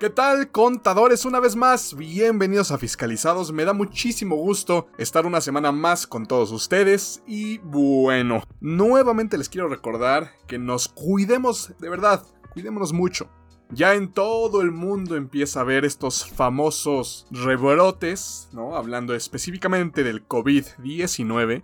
¿Qué tal, contadores? Una vez más, bienvenidos a Fiscalizados. Me da muchísimo gusto estar una semana más con todos ustedes. Y bueno, nuevamente les quiero recordar que nos cuidemos de verdad, cuidémonos mucho. Ya en todo el mundo empieza a ver estos famosos rebrotes, ¿no? Hablando específicamente del COVID-19.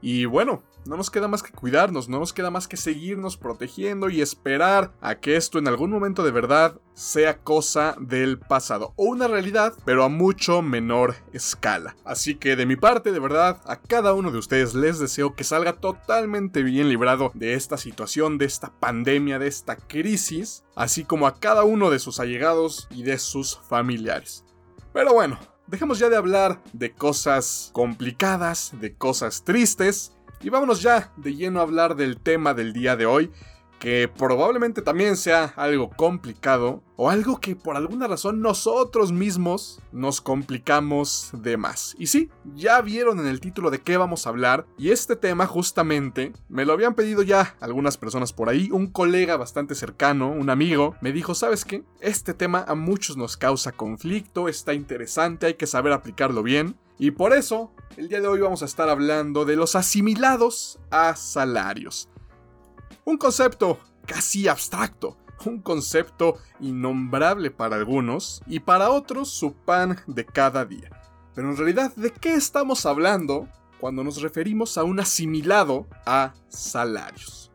Y bueno, no nos queda más que cuidarnos, no nos queda más que seguirnos protegiendo y esperar a que esto en algún momento de verdad sea cosa del pasado o una realidad, pero a mucho menor escala. Así que de mi parte, de verdad, a cada uno de ustedes les deseo que salga totalmente bien librado de esta situación, de esta pandemia, de esta crisis, así como a cada uno de sus allegados y de sus familiares. Pero bueno, dejemos ya de hablar de cosas complicadas, de cosas tristes, y vámonos ya de lleno a hablar del tema del día de hoy, que probablemente también sea algo complicado o algo que por alguna razón nosotros mismos nos complicamos de más. Y sí, ya vieron en el título de qué vamos a hablar y este tema justamente me lo habían pedido ya algunas personas por ahí, un colega bastante cercano, un amigo, me dijo, ¿sabes qué? Este tema a muchos nos causa conflicto, está interesante, hay que saber aplicarlo bien. Y por eso, el día de hoy vamos a estar hablando de los asimilados a salarios. Un concepto casi abstracto, un concepto innombrable para algunos y para otros su pan de cada día. Pero en realidad, ¿de qué estamos hablando cuando nos referimos a un asimilado a salarios?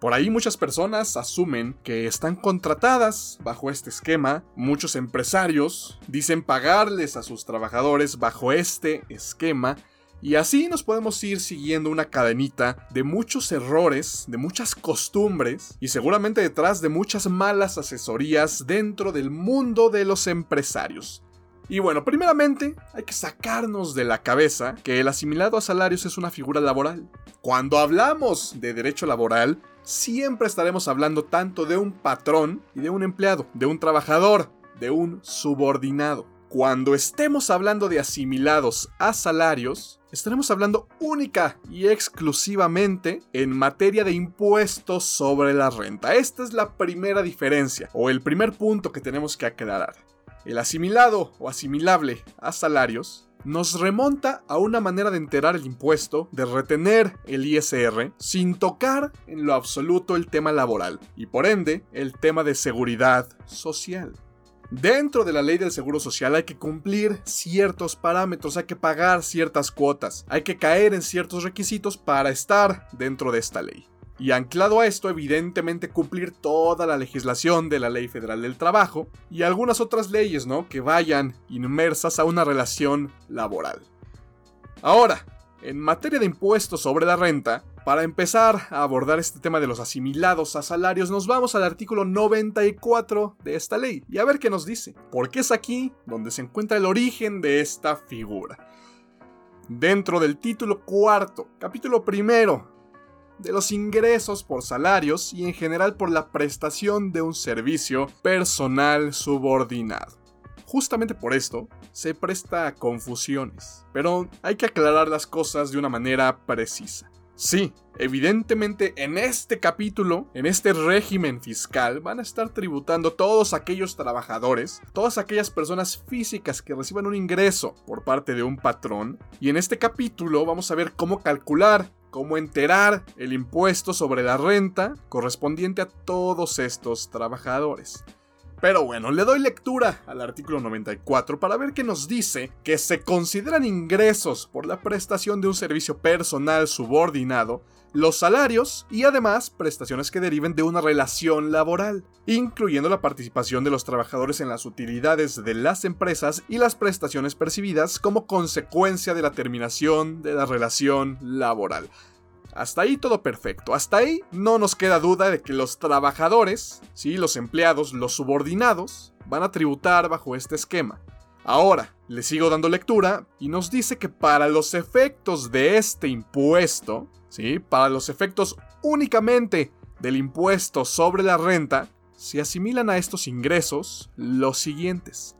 Por ahí muchas personas asumen que están contratadas bajo este esquema, muchos empresarios dicen pagarles a sus trabajadores bajo este esquema, y así nos podemos ir siguiendo una cadenita de muchos errores, de muchas costumbres y seguramente detrás de muchas malas asesorías dentro del mundo de los empresarios. Y bueno, primeramente hay que sacarnos de la cabeza que el asimilado a salarios es una figura laboral. Cuando hablamos de derecho laboral, siempre estaremos hablando tanto de un patrón y de un empleado, de un trabajador, de un subordinado. Cuando estemos hablando de asimilados a salarios, estaremos hablando única y exclusivamente en materia de impuestos sobre la renta. Esta es la primera diferencia o el primer punto que tenemos que aclarar. El asimilado o asimilable a salarios nos remonta a una manera de enterar el impuesto, de retener el ISR, sin tocar en lo absoluto el tema laboral y por ende el tema de seguridad social. Dentro de la ley del seguro social hay que cumplir ciertos parámetros, hay que pagar ciertas cuotas, hay que caer en ciertos requisitos para estar dentro de esta ley. Y anclado a esto, evidentemente cumplir toda la legislación de la Ley Federal del Trabajo y algunas otras leyes, ¿no? Que vayan inmersas a una relación laboral. Ahora, en materia de impuestos sobre la renta, para empezar a abordar este tema de los asimilados a salarios, nos vamos al artículo 94 de esta ley y a ver qué nos dice, porque es aquí donde se encuentra el origen de esta figura. Dentro del título cuarto, capítulo primero de los ingresos por salarios y en general por la prestación de un servicio personal subordinado. Justamente por esto, se presta a confusiones, pero hay que aclarar las cosas de una manera precisa. Sí, evidentemente en este capítulo, en este régimen fiscal, van a estar tributando todos aquellos trabajadores, todas aquellas personas físicas que reciban un ingreso por parte de un patrón, y en este capítulo vamos a ver cómo calcular cómo enterar el impuesto sobre la renta correspondiente a todos estos trabajadores. Pero bueno, le doy lectura al artículo 94 para ver qué nos dice que se consideran ingresos por la prestación de un servicio personal subordinado los salarios y además prestaciones que deriven de una relación laboral, incluyendo la participación de los trabajadores en las utilidades de las empresas y las prestaciones percibidas como consecuencia de la terminación de la relación laboral. Hasta ahí todo perfecto. Hasta ahí no nos queda duda de que los trabajadores, ¿sí? los empleados, los subordinados, van a tributar bajo este esquema. Ahora, le sigo dando lectura y nos dice que para los efectos de este impuesto, ¿sí? para los efectos únicamente del impuesto sobre la renta, se asimilan a estos ingresos los siguientes.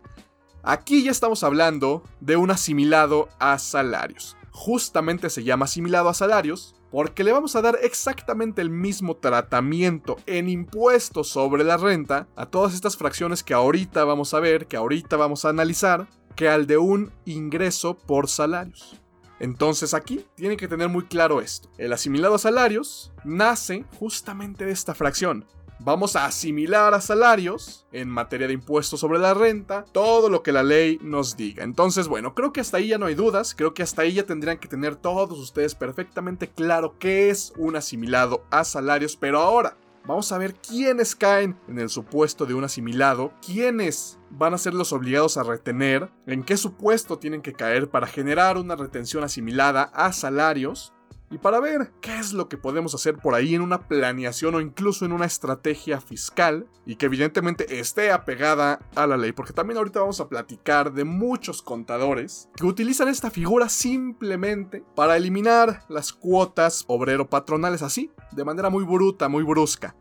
Aquí ya estamos hablando de un asimilado a salarios. Justamente se llama asimilado a salarios porque le vamos a dar exactamente el mismo tratamiento en impuestos sobre la renta a todas estas fracciones que ahorita vamos a ver, que ahorita vamos a analizar, que al de un ingreso por salarios. Entonces aquí tienen que tener muy claro esto. El asimilado a salarios nace justamente de esta fracción. Vamos a asimilar a salarios en materia de impuestos sobre la renta, todo lo que la ley nos diga. Entonces, bueno, creo que hasta ahí ya no hay dudas, creo que hasta ahí ya tendrían que tener todos ustedes perfectamente claro qué es un asimilado a salarios, pero ahora Vamos a ver quiénes caen en el supuesto de un asimilado, quiénes van a ser los obligados a retener, en qué supuesto tienen que caer para generar una retención asimilada a salarios y para ver qué es lo que podemos hacer por ahí en una planeación o incluso en una estrategia fiscal y que evidentemente esté apegada a la ley, porque también ahorita vamos a platicar de muchos contadores que utilizan esta figura simplemente para eliminar las cuotas obrero-patronales así, de manera muy bruta, muy brusca.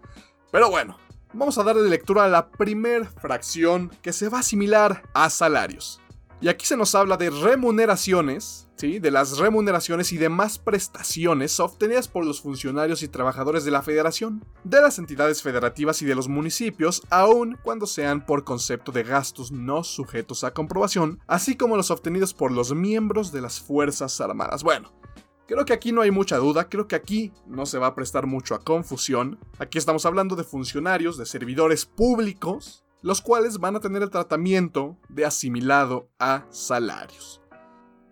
Pero bueno, vamos a darle lectura a la primer fracción que se va a asimilar a salarios. Y aquí se nos habla de remuneraciones de las remuneraciones y demás prestaciones obtenidas por los funcionarios y trabajadores de la federación, de las entidades federativas y de los municipios, aun cuando sean por concepto de gastos no sujetos a comprobación, así como los obtenidos por los miembros de las Fuerzas Armadas. Bueno, Creo que aquí no hay mucha duda, creo que aquí no se va a prestar mucho a confusión. Aquí estamos hablando de funcionarios, de servidores públicos, los cuales van a tener el tratamiento de asimilado a salarios.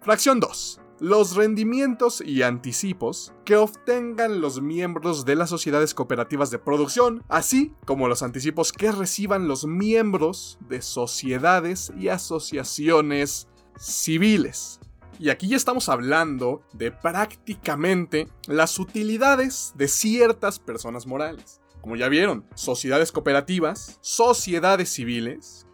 Fracción 2. Los rendimientos y anticipos que obtengan los miembros de las sociedades cooperativas de producción, así como los anticipos que reciban los miembros de sociedades y asociaciones civiles. Y aquí ya estamos hablando de prácticamente las utilidades de ciertas personas morales. Como ya vieron, sociedades cooperativas, sociedades civiles.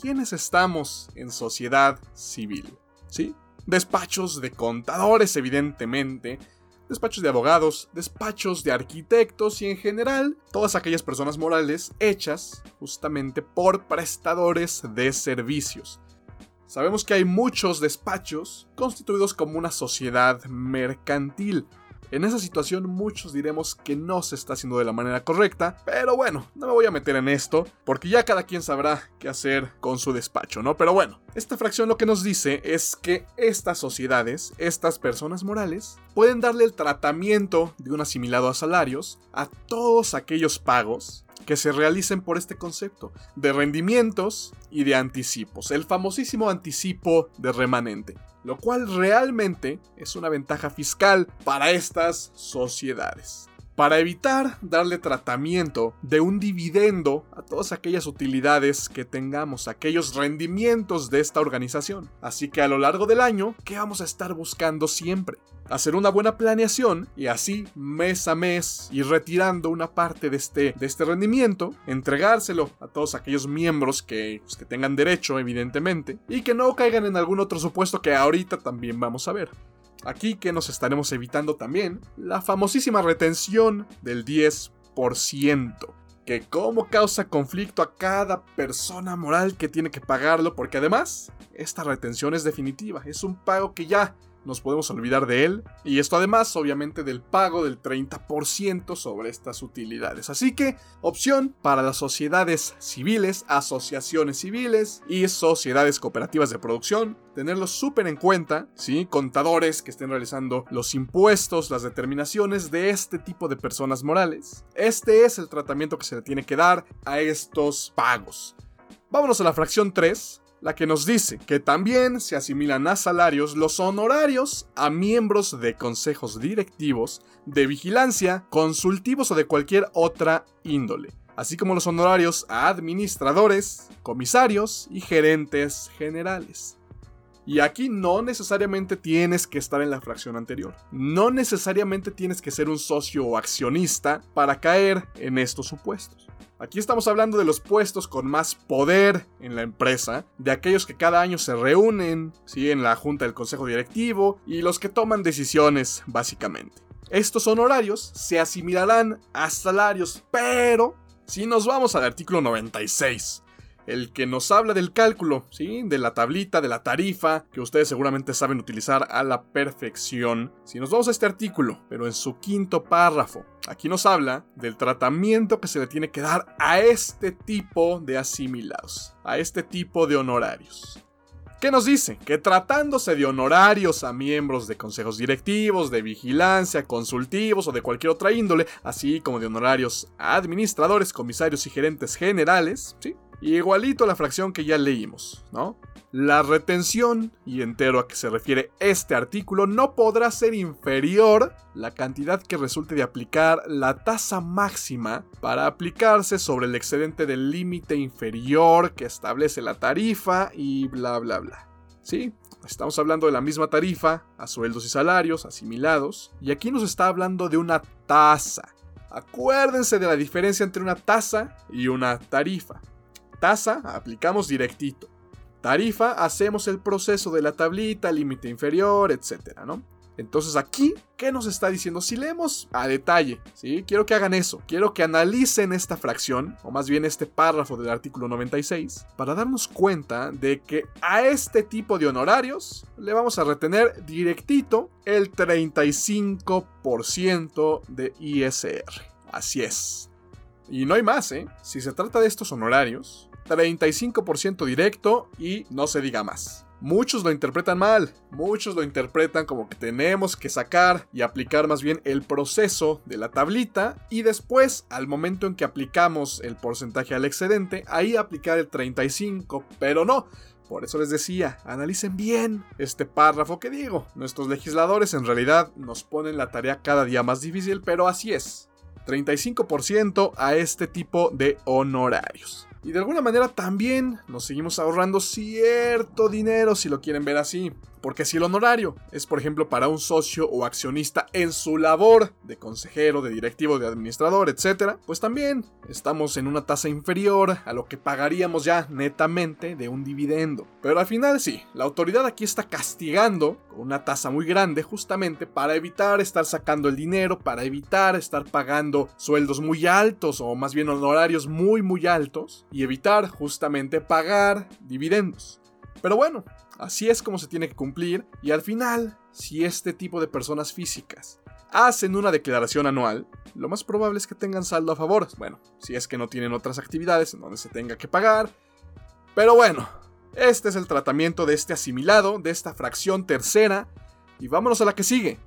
¿Quiénes estamos en sociedad civil? ¿Sí? despachos de contadores evidentemente, despachos de abogados, despachos de arquitectos y en general todas aquellas personas morales hechas justamente por prestadores de servicios. Sabemos que hay muchos despachos constituidos como una sociedad mercantil, en esa situación muchos diremos que no se está haciendo de la manera correcta, pero bueno, no me voy a meter en esto, porque ya cada quien sabrá qué hacer con su despacho, ¿no? Pero bueno, esta fracción lo que nos dice es que estas sociedades, estas personas morales, pueden darle el tratamiento de un asimilado a salarios a todos aquellos pagos que se realicen por este concepto de rendimientos y de anticipos, el famosísimo anticipo de remanente lo cual realmente es una ventaja fiscal para estas sociedades. Para evitar darle tratamiento de un dividendo a todas aquellas utilidades que tengamos, aquellos rendimientos de esta organización. Así que a lo largo del año, ¿qué vamos a estar buscando siempre? Hacer una buena planeación y así mes a mes ir retirando una parte de este, de este rendimiento, entregárselo a todos aquellos miembros que, pues, que tengan derecho, evidentemente, y que no caigan en algún otro supuesto que ahorita también vamos a ver. Aquí que nos estaremos evitando también la famosísima retención del 10%, que como causa conflicto a cada persona moral que tiene que pagarlo, porque además esta retención es definitiva, es un pago que ya nos podemos olvidar de él. Y esto además, obviamente, del pago del 30% sobre estas utilidades. Así que, opción para las sociedades civiles, asociaciones civiles y sociedades cooperativas de producción. Tenerlo súper en cuenta, ¿sí? Contadores que estén realizando los impuestos, las determinaciones de este tipo de personas morales. Este es el tratamiento que se le tiene que dar a estos pagos. Vámonos a la fracción 3, la que nos dice que también se asimilan a salarios los honorarios a miembros de consejos directivos, de vigilancia, consultivos o de cualquier otra índole, así como los honorarios a administradores, comisarios y gerentes generales. Y aquí no necesariamente tienes que estar en la fracción anterior. No necesariamente tienes que ser un socio o accionista para caer en estos supuestos. Aquí estamos hablando de los puestos con más poder en la empresa, de aquellos que cada año se reúnen, ¿sí? en la junta del consejo directivo y los que toman decisiones, básicamente. Estos honorarios se asimilarán a salarios, pero si nos vamos al artículo 96, el que nos habla del cálculo, ¿sí? De la tablita, de la tarifa, que ustedes seguramente saben utilizar a la perfección. Si nos vamos a este artículo, pero en su quinto párrafo, aquí nos habla del tratamiento que se le tiene que dar a este tipo de asimilados, a este tipo de honorarios. ¿Qué nos dice? Que tratándose de honorarios a miembros de consejos directivos, de vigilancia, consultivos o de cualquier otra índole, así como de honorarios a administradores, comisarios y gerentes generales, ¿sí? Igualito a la fracción que ya leímos, ¿no? La retención, y entero a que se refiere este artículo, no podrá ser inferior la cantidad que resulte de aplicar la tasa máxima para aplicarse sobre el excedente del límite inferior que establece la tarifa y bla bla bla. ¿Sí? Estamos hablando de la misma tarifa a sueldos y salarios asimilados, y aquí nos está hablando de una tasa. Acuérdense de la diferencia entre una tasa y una tarifa. Tasa aplicamos directito tarifa, hacemos el proceso de la tablita, límite inferior, etcétera, ¿no? Entonces aquí, ¿qué nos está diciendo? Si leemos a detalle, ¿sí? Quiero que hagan eso, quiero que analicen esta fracción, o más bien este párrafo del artículo 96, para darnos cuenta de que a este tipo de honorarios le vamos a retener directito el 35% de ISR. Así es. Y no hay más, ¿eh? Si se trata de estos honorarios, 35% directo y no se diga más. Muchos lo interpretan mal, muchos lo interpretan como que tenemos que sacar y aplicar más bien el proceso de la tablita y después al momento en que aplicamos el porcentaje al excedente, ahí aplicar el 35, pero no. Por eso les decía, analicen bien este párrafo que digo. Nuestros legisladores en realidad nos ponen la tarea cada día más difícil, pero así es. 35% a este tipo de honorarios. Y de alguna manera también nos seguimos ahorrando cierto dinero si lo quieren ver así. Porque si el honorario es, por ejemplo, para un socio o accionista en su labor de consejero, de directivo, de administrador, etc., pues también estamos en una tasa inferior a lo que pagaríamos ya netamente de un dividendo. Pero al final sí, la autoridad aquí está castigando con una tasa muy grande justamente para evitar estar sacando el dinero, para evitar estar pagando sueldos muy altos o más bien honorarios muy muy altos y evitar justamente pagar dividendos. Pero bueno, Así es como se tiene que cumplir y al final, si este tipo de personas físicas hacen una declaración anual, lo más probable es que tengan saldo a favor. Bueno, si es que no tienen otras actividades en donde se tenga que pagar. Pero bueno, este es el tratamiento de este asimilado, de esta fracción tercera. Y vámonos a la que sigue.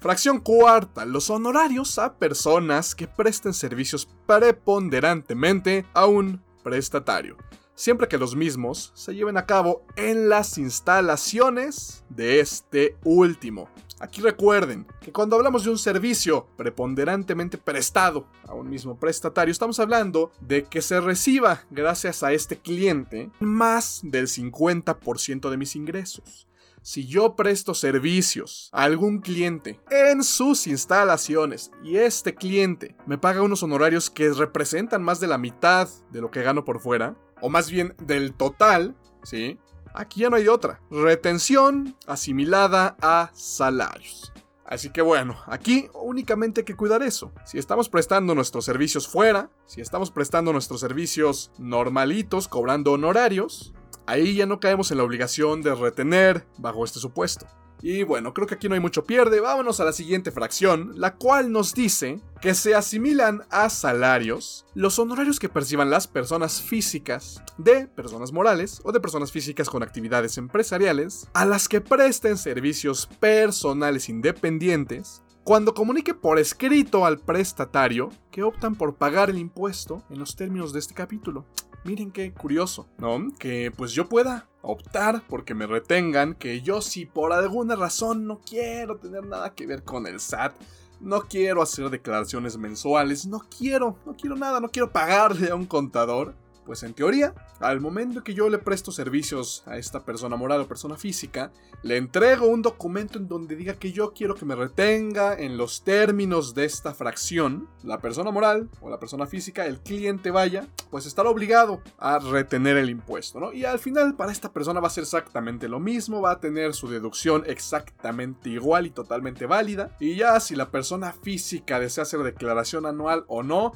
Fracción cuarta, los honorarios a personas que presten servicios preponderantemente a un prestatario siempre que los mismos se lleven a cabo en las instalaciones de este último. Aquí recuerden que cuando hablamos de un servicio preponderantemente prestado a un mismo prestatario, estamos hablando de que se reciba gracias a este cliente más del 50% de mis ingresos. Si yo presto servicios a algún cliente en sus instalaciones y este cliente me paga unos honorarios que representan más de la mitad de lo que gano por fuera, o más bien del total, ¿sí? Aquí ya no hay otra. Retención asimilada a salarios. Así que bueno, aquí únicamente hay que cuidar eso. Si estamos prestando nuestros servicios fuera, si estamos prestando nuestros servicios normalitos, cobrando honorarios, ahí ya no caemos en la obligación de retener bajo este supuesto. Y bueno, creo que aquí no hay mucho pierde. Vámonos a la siguiente fracción, la cual nos dice que se asimilan a salarios los honorarios que perciban las personas físicas de personas morales o de personas físicas con actividades empresariales a las que presten servicios personales independientes cuando comunique por escrito al prestatario que optan por pagar el impuesto en los términos de este capítulo. Miren qué curioso, ¿no? Que pues yo pueda optar porque me retengan, que yo si por alguna razón no quiero tener nada que ver con el SAT, no quiero hacer declaraciones mensuales, no quiero, no quiero nada, no quiero pagarle a un contador, pues en teoría, al momento que yo le presto servicios a esta persona moral o persona física, le entrego un documento en donde diga que yo quiero que me retenga en los términos de esta fracción, la persona moral o la persona física, el cliente vaya, pues estará obligado a retener el impuesto, ¿no? Y al final para esta persona va a ser exactamente lo mismo, va a tener su deducción exactamente igual y totalmente válida. Y ya si la persona física desea hacer declaración anual o no,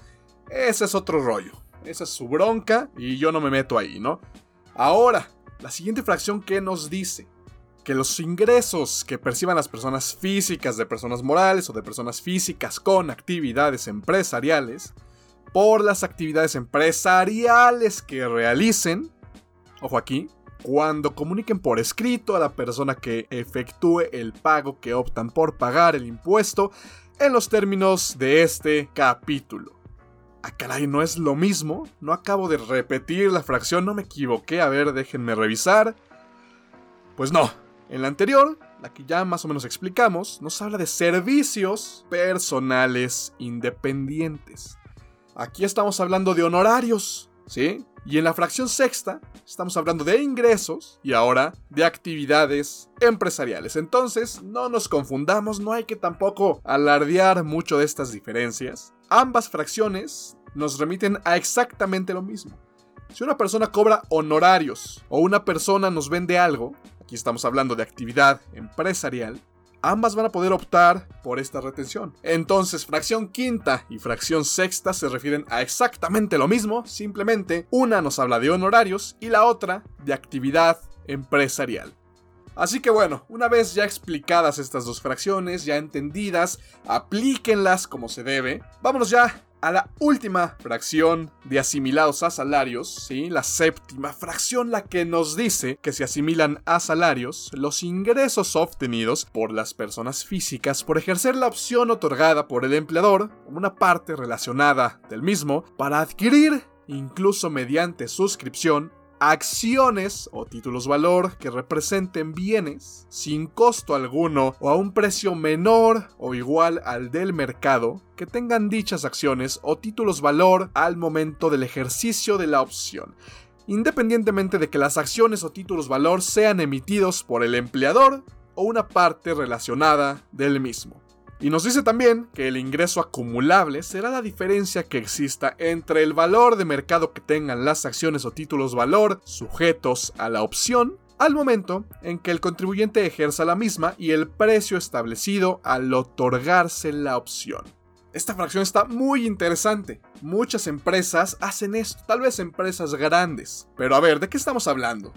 ese es otro rollo. Esa es su bronca y yo no me meto ahí, ¿no? Ahora, la siguiente fracción que nos dice que los ingresos que perciban las personas físicas de personas morales o de personas físicas con actividades empresariales por las actividades empresariales que realicen, ojo aquí, cuando comuniquen por escrito a la persona que efectúe el pago que optan por pagar el impuesto en los términos de este capítulo. Ah, caray, no es lo mismo. No acabo de repetir la fracción, no me equivoqué. A ver, déjenme revisar. Pues no. En la anterior, la que ya más o menos explicamos, nos habla de servicios personales independientes. Aquí estamos hablando de honorarios, ¿sí? Y en la fracción sexta estamos hablando de ingresos y ahora de actividades empresariales. Entonces, no nos confundamos, no hay que tampoco alardear mucho de estas diferencias. Ambas fracciones nos remiten a exactamente lo mismo. Si una persona cobra honorarios o una persona nos vende algo, aquí estamos hablando de actividad empresarial, ambas van a poder optar por esta retención. Entonces, fracción quinta y fracción sexta se refieren a exactamente lo mismo, simplemente una nos habla de honorarios y la otra de actividad empresarial. Así que bueno, una vez ya explicadas estas dos fracciones, ya entendidas, aplíquenlas como se debe, vámonos ya a la última fracción de asimilados a salarios, ¿sí? la séptima fracción la que nos dice que se asimilan a salarios los ingresos obtenidos por las personas físicas por ejercer la opción otorgada por el empleador, una parte relacionada del mismo, para adquirir, incluso mediante suscripción, acciones o títulos valor que representen bienes sin costo alguno o a un precio menor o igual al del mercado que tengan dichas acciones o títulos valor al momento del ejercicio de la opción independientemente de que las acciones o títulos valor sean emitidos por el empleador o una parte relacionada del mismo. Y nos dice también que el ingreso acumulable será la diferencia que exista entre el valor de mercado que tengan las acciones o títulos valor sujetos a la opción al momento en que el contribuyente ejerza la misma y el precio establecido al otorgarse la opción. Esta fracción está muy interesante. Muchas empresas hacen esto, tal vez empresas grandes. Pero a ver, ¿de qué estamos hablando?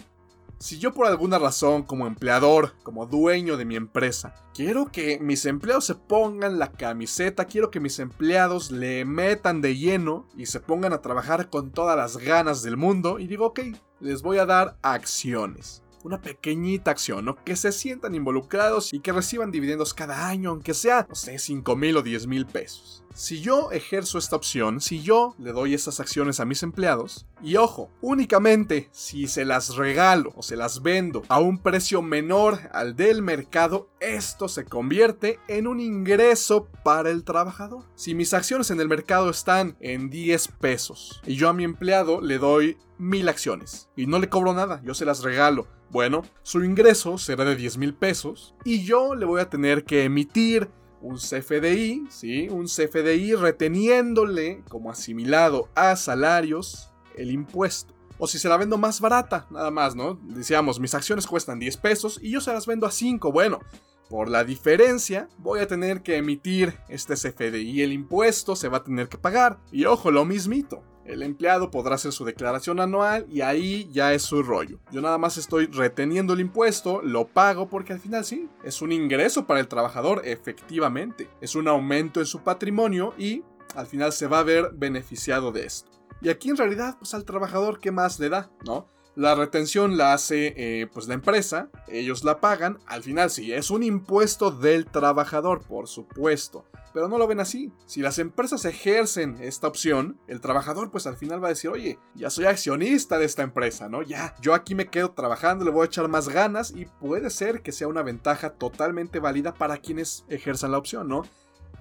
Si yo por alguna razón, como empleador, como dueño de mi empresa, quiero que mis empleados se pongan la camiseta, quiero que mis empleados le metan de lleno y se pongan a trabajar con todas las ganas del mundo, y digo, ok, les voy a dar acciones una pequeñita acción, ¿no? Que se sientan involucrados y que reciban dividendos cada año, aunque sea, no sé, 5 mil o 10 mil pesos. Si yo ejerzo esta opción, si yo le doy esas acciones a mis empleados, y ojo, únicamente si se las regalo o se las vendo a un precio menor al del mercado, esto se convierte en un ingreso para el trabajador. Si mis acciones en el mercado están en 10 pesos y yo a mi empleado le doy mil acciones y no le cobro nada, yo se las regalo. Bueno, su ingreso será de 10 mil pesos y yo le voy a tener que emitir un CFDI, ¿sí? Un CFDI reteniéndole como asimilado a salarios el impuesto. O si se la vendo más barata, nada más, ¿no? Decíamos, mis acciones cuestan 10 pesos y yo se las vendo a 5. Bueno, por la diferencia voy a tener que emitir este CFDI. El impuesto se va a tener que pagar. Y ojo, lo mismito. El empleado podrá hacer su declaración anual y ahí ya es su rollo. Yo nada más estoy reteniendo el impuesto, lo pago porque al final sí, es un ingreso para el trabajador, efectivamente. Es un aumento en su patrimonio y al final se va a ver beneficiado de esto. Y aquí en realidad, pues al trabajador, ¿qué más le da? ¿No? La retención la hace eh, pues la empresa, ellos la pagan, al final sí, es un impuesto del trabajador, por supuesto, pero no lo ven así. Si las empresas ejercen esta opción, el trabajador pues al final va a decir, oye, ya soy accionista de esta empresa, ¿no? Ya, yo aquí me quedo trabajando, le voy a echar más ganas y puede ser que sea una ventaja totalmente válida para quienes ejerzan la opción, ¿no?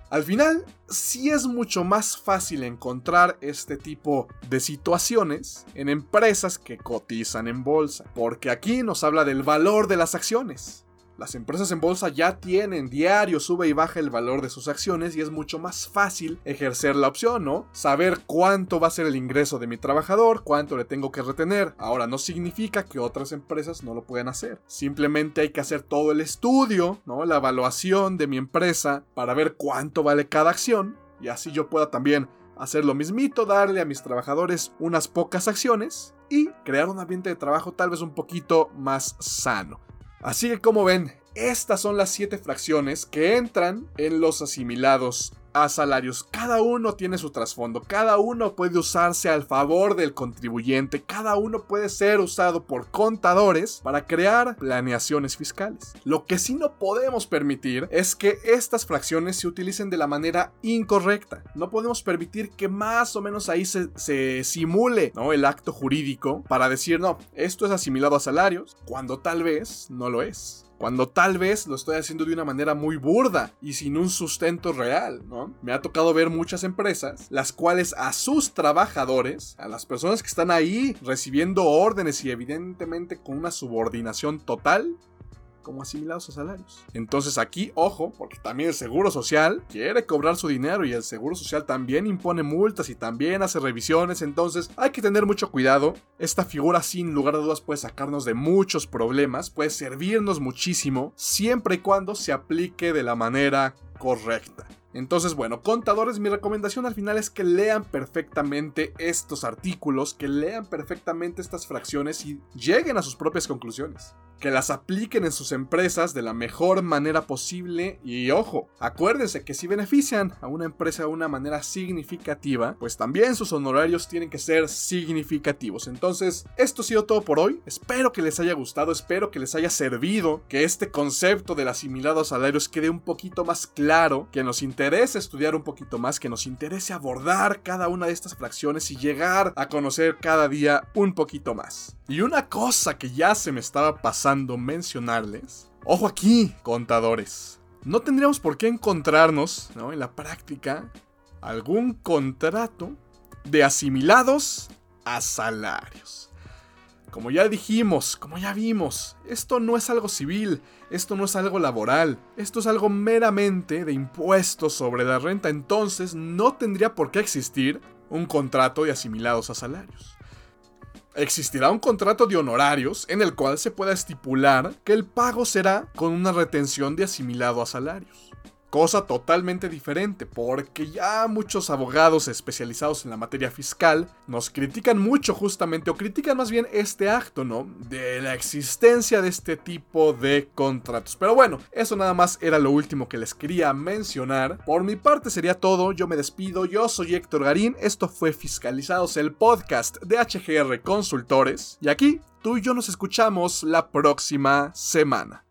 Al final, sí es mucho más fácil encontrar este tipo de situaciones en empresas que cotizan en bolsa, porque aquí nos habla del valor de las acciones. Las empresas en bolsa ya tienen diario sube y baja el valor de sus acciones y es mucho más fácil ejercer la opción, ¿no? Saber cuánto va a ser el ingreso de mi trabajador, cuánto le tengo que retener. Ahora no significa que otras empresas no lo puedan hacer. Simplemente hay que hacer todo el estudio, ¿no? La evaluación de mi empresa para ver cuánto vale cada acción y así yo pueda también hacer lo mismito, darle a mis trabajadores unas pocas acciones y crear un ambiente de trabajo tal vez un poquito más sano. Así que como ven, estas son las siete fracciones que entran en los asimilados a salarios. Cada uno tiene su trasfondo, cada uno puede usarse al favor del contribuyente, cada uno puede ser usado por contadores para crear planeaciones fiscales. Lo que sí no podemos permitir es que estas fracciones se utilicen de la manera incorrecta. No podemos permitir que más o menos ahí se, simule ¿no? el acto jurídico para decir, no, esto es asimilado a salarios, cuando tal vez no lo es cuando tal vez lo estoy haciendo de una manera muy burda y sin un sustento real, ¿no? Me ha tocado ver muchas empresas, las cuales a sus trabajadores, a las personas que están ahí recibiendo órdenes y evidentemente con una subordinación total, como asimilados a salarios. Entonces aquí, ojo, porque también el Seguro Social quiere cobrar su dinero y el Seguro Social también impone multas y también hace revisiones, entonces hay que tener mucho cuidado. Esta figura sin lugar a dudas puede sacarnos de muchos problemas, puede servirnos muchísimo, siempre y cuando se aplique de la manera correcta. Entonces, bueno, contadores, mi recomendación al final es que lean perfectamente estos artículos, que lean perfectamente estas fracciones y lleguen a sus propias conclusiones que las apliquen en sus empresas de la mejor manera posible y ojo, acuérdense que si benefician a una empresa de una manera significativa, pues también sus honorarios tienen que ser significativos. Entonces, esto ha sido todo por hoy, espero que les haya gustado, espero que les haya servido, que este concepto del asimilado a salarios quede un poquito más claro, que nos interese estudiar un poquito más, que nos interese abordar cada una de estas fracciones y llegar a conocer cada día un poquito más. Y una cosa que ya se me estaba pasando mencionarles. Ojo aquí, contadores. No tendríamos por qué encontrarnos, ¿no? En la práctica, algún contrato de asimilados a salarios. Como ya dijimos, como ya vimos, esto no es algo civil, esto no es algo laboral, esto es algo meramente de impuestos sobre la renta, entonces no tendría por qué existir un contrato de asimilados a salarios. Existirá un contrato de honorarios en el cual se pueda estipular que el pago será con una retención de asimilado a salarios cosa totalmente diferente, porque ya muchos abogados especializados en la materia fiscal nos critican mucho justamente, o critican más bien este acto, ¿no? De la existencia de este tipo de contratos. Pero bueno, eso nada más era lo último que les quería mencionar. Por mi parte sería todo, yo me despido, yo soy Héctor Garín, esto fue Fiscalizados, el podcast de HGR Consultores, y aquí tú y yo nos escuchamos la próxima semana.